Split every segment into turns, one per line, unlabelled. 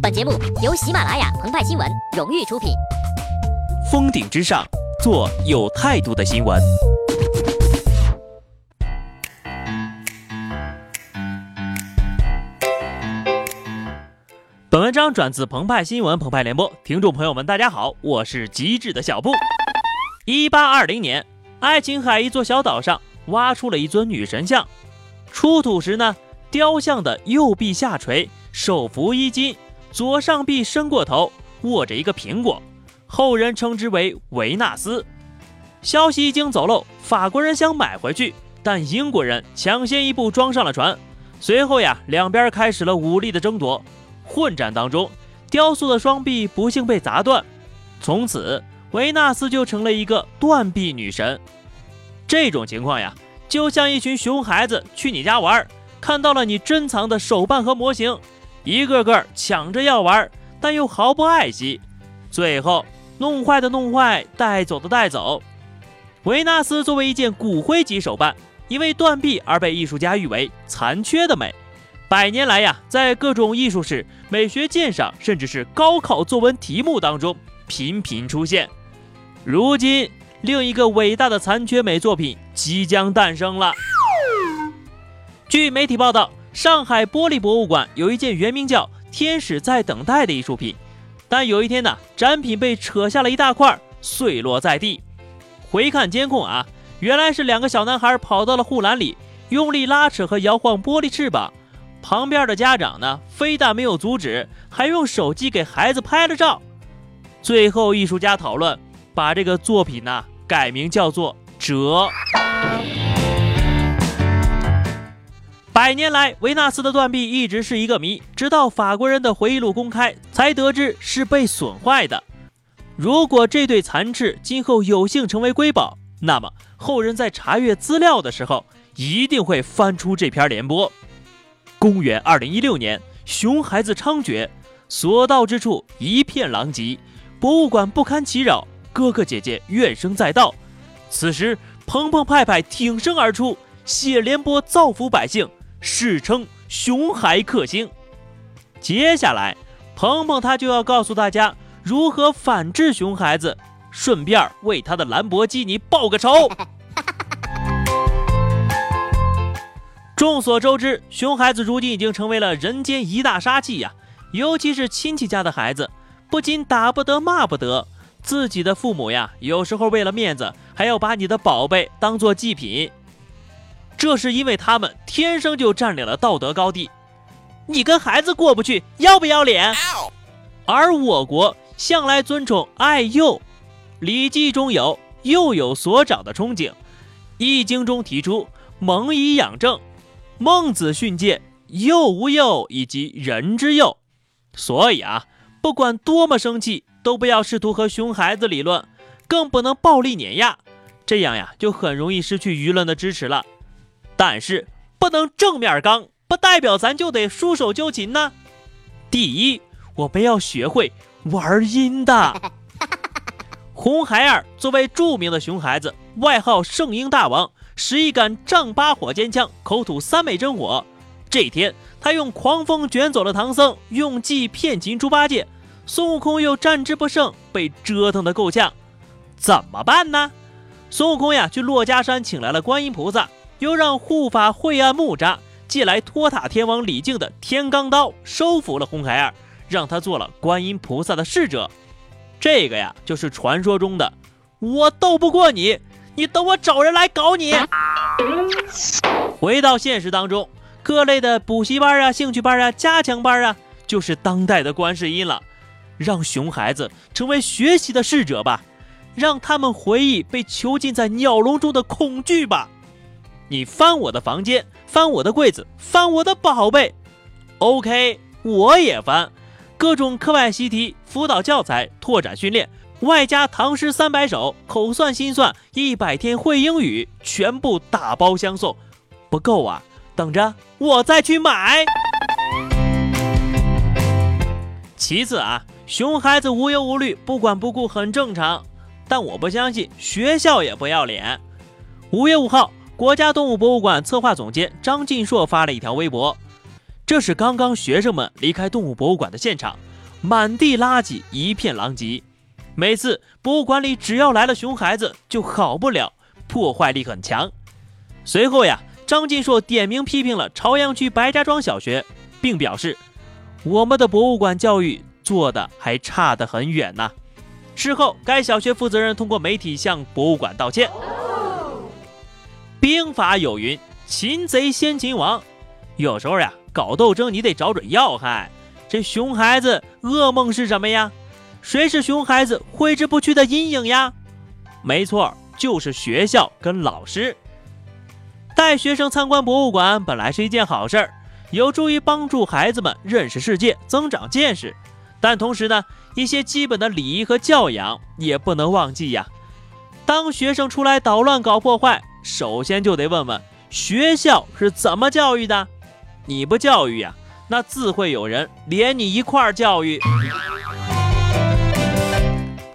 本节目由喜马拉雅澎湃新闻荣誉出品。
峰顶之上，做有态度的新闻。本文章转自澎湃新闻澎湃联播，听众朋友们，大家好，我是机智的小布。一八二零年，爱琴海一座小岛上挖出了一尊女神像，出土时呢，雕像的右臂下垂，手扶衣襟，左上臂伸过头，握着一个苹果，后人称之为维纳斯。消息一经走漏，法国人想买回去，但英国人抢先一步装上了船。随后呀，两边开始了武力的争夺。混战当中，雕塑的双臂不幸被砸断，从此维纳斯就成了一个断臂女神。这种情况呀，就像一群熊孩子去你家玩，看到了你珍藏的手办和模型，一个个抢着要玩，但又毫不爱惜，最后弄坏的弄坏，带走的带走。维纳斯作为一件骨灰级手办，因为断臂而被艺术家誉为残缺的美。百年来呀，在各种艺术史、美学鉴赏，甚至是高考作文题目当中频频出现。如今，另一个伟大的残缺美作品即将诞生了。据媒体报道，上海玻璃博物馆有一件原名叫《天使在等待》的艺术品，但有一天呢，展品被扯下了一大块，碎落在地。回看监控啊，原来是两个小男孩跑到了护栏里，用力拉扯和摇晃玻璃翅膀。旁边的家长呢，非但没有阻止，还用手机给孩子拍了照。最后，艺术家讨论，把这个作品呢改名叫做《折》。百年来，维纳斯的断臂一直是一个谜，直到法国人的回忆录公开，才得知是被损坏的。如果这对残翅今后有幸成为瑰宝，那么后人在查阅资料的时候，一定会翻出这篇联播。公元二零一六年，熊孩子猖獗，所到之处一片狼藉，博物馆不堪其扰，哥哥姐姐怨声载道。此时，鹏鹏派派挺身而出，写联播造福百姓，史称“熊孩克星”。接下来，鹏鹏他就要告诉大家如何反制熊孩子，顺便为他的兰博基尼报个仇。众所周知，熊孩子如今已经成为了人间一大杀器呀！尤其是亲戚家的孩子，不仅打不得、骂不得，自己的父母呀，有时候为了面子，还要把你的宝贝当做祭品。这是因为他们天生就占领了道德高地。你跟孩子过不去，要不要脸？而我国向来尊崇爱幼，《礼记》中有“幼有所长”的憧憬，《易经》中提出“蒙以养正”。孟子训诫“幼无幼”以及“人之幼”，所以啊，不管多么生气，都不要试图和熊孩子理论，更不能暴力碾压，这样呀，就很容易失去舆论的支持了。但是不能正面刚，不代表咱就得束手就擒呢。第一，我们要学会玩阴的。红孩儿作为著名的熊孩子，外号“圣婴大王”。使一杆丈八火尖枪，口吐三昧真火。这天，他用狂风卷走了唐僧，用计骗擒猪八戒。孙悟空又战之不胜，被折腾得够呛。怎么办呢？孙悟空呀，去珞珈山请来了观音菩萨，又让护法惠岸木吒借来托塔天王李靖的天罡刀，收服了红孩儿，让他做了观音菩萨的侍者。这个呀，就是传说中的我斗不过你。你等我找人来搞你。回到现实当中，各类的补习班啊、兴趣班啊、加强班啊，就是当代的观世音了。让熊孩子成为学习的侍者吧，让他们回忆被囚禁在鸟笼中的恐惧吧。你翻我的房间，翻我的柜子，翻我的宝贝。OK，我也翻。各种课外习题、辅导教材、拓展训练。外加唐诗三百首，口算心算一百天会英语，全部打包相送，不够啊！等着我再去买。其次啊，熊孩子无忧无虑、不管不顾很正常，但我不相信学校也不要脸。五月五号，国家动物博物馆策划总监张晋硕发了一条微博：这是刚刚学生们离开动物博物馆的现场，满地垃圾，一片狼藉。每次博物馆里只要来了熊孩子，就好不了，破坏力很强。随后呀，张晋硕点名批评了朝阳区白家庄小学，并表示，我们的博物馆教育做的还差得很远呢。事后，该小学负责人通过媒体向博物馆道歉。兵法有云：“擒贼先擒王。”有时候呀，搞斗争你得找准要害。这熊孩子噩梦是什么呀？谁是熊孩子挥之不去的阴影呀？没错，就是学校跟老师。带学生参观博物馆本来是一件好事儿，有助于帮助孩子们认识世界、增长见识。但同时呢，一些基本的礼仪和教养也不能忘记呀。当学生出来捣乱、搞破坏，首先就得问问学校是怎么教育的。你不教育呀，那自会有人连你一块儿教育。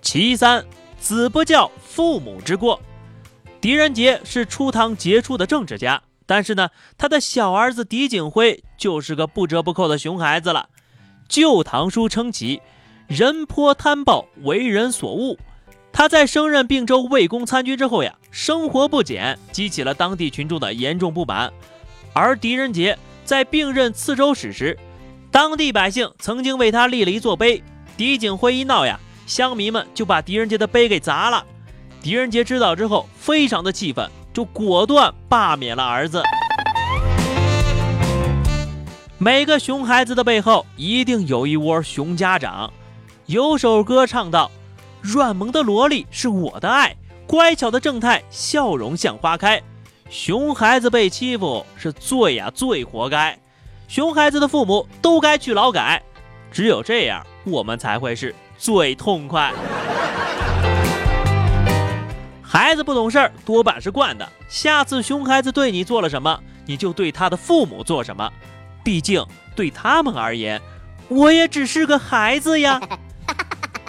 其三，子不教，父母之过。狄仁杰是初唐杰出的政治家，但是呢，他的小儿子狄景辉就是个不折不扣的熊孩子了。《旧唐书》称其人颇贪暴，为人所恶。他在升任并州魏公参军之后呀，生活不检，激起了当地群众的严重不满。而狄仁杰在并任刺州使时，当地百姓曾经为他立了一座碑。狄景辉一闹呀，乡民们就把狄仁杰的碑给砸了。狄仁杰知道之后，非常的气愤，就果断罢免了儿子。每个熊孩子的背后，一定有一窝熊家长。有首歌唱道：“软萌的萝莉是我的爱，乖巧的正太笑容像花开。”熊孩子被欺负是最呀最活该，熊孩子的父母都该去劳改。只有这样，我们才会是最痛快。孩子不懂事儿，多半是惯的。下次熊孩子对你做了什么，你就对他的父母做什么。毕竟对他们而言，我也只是个孩子呀。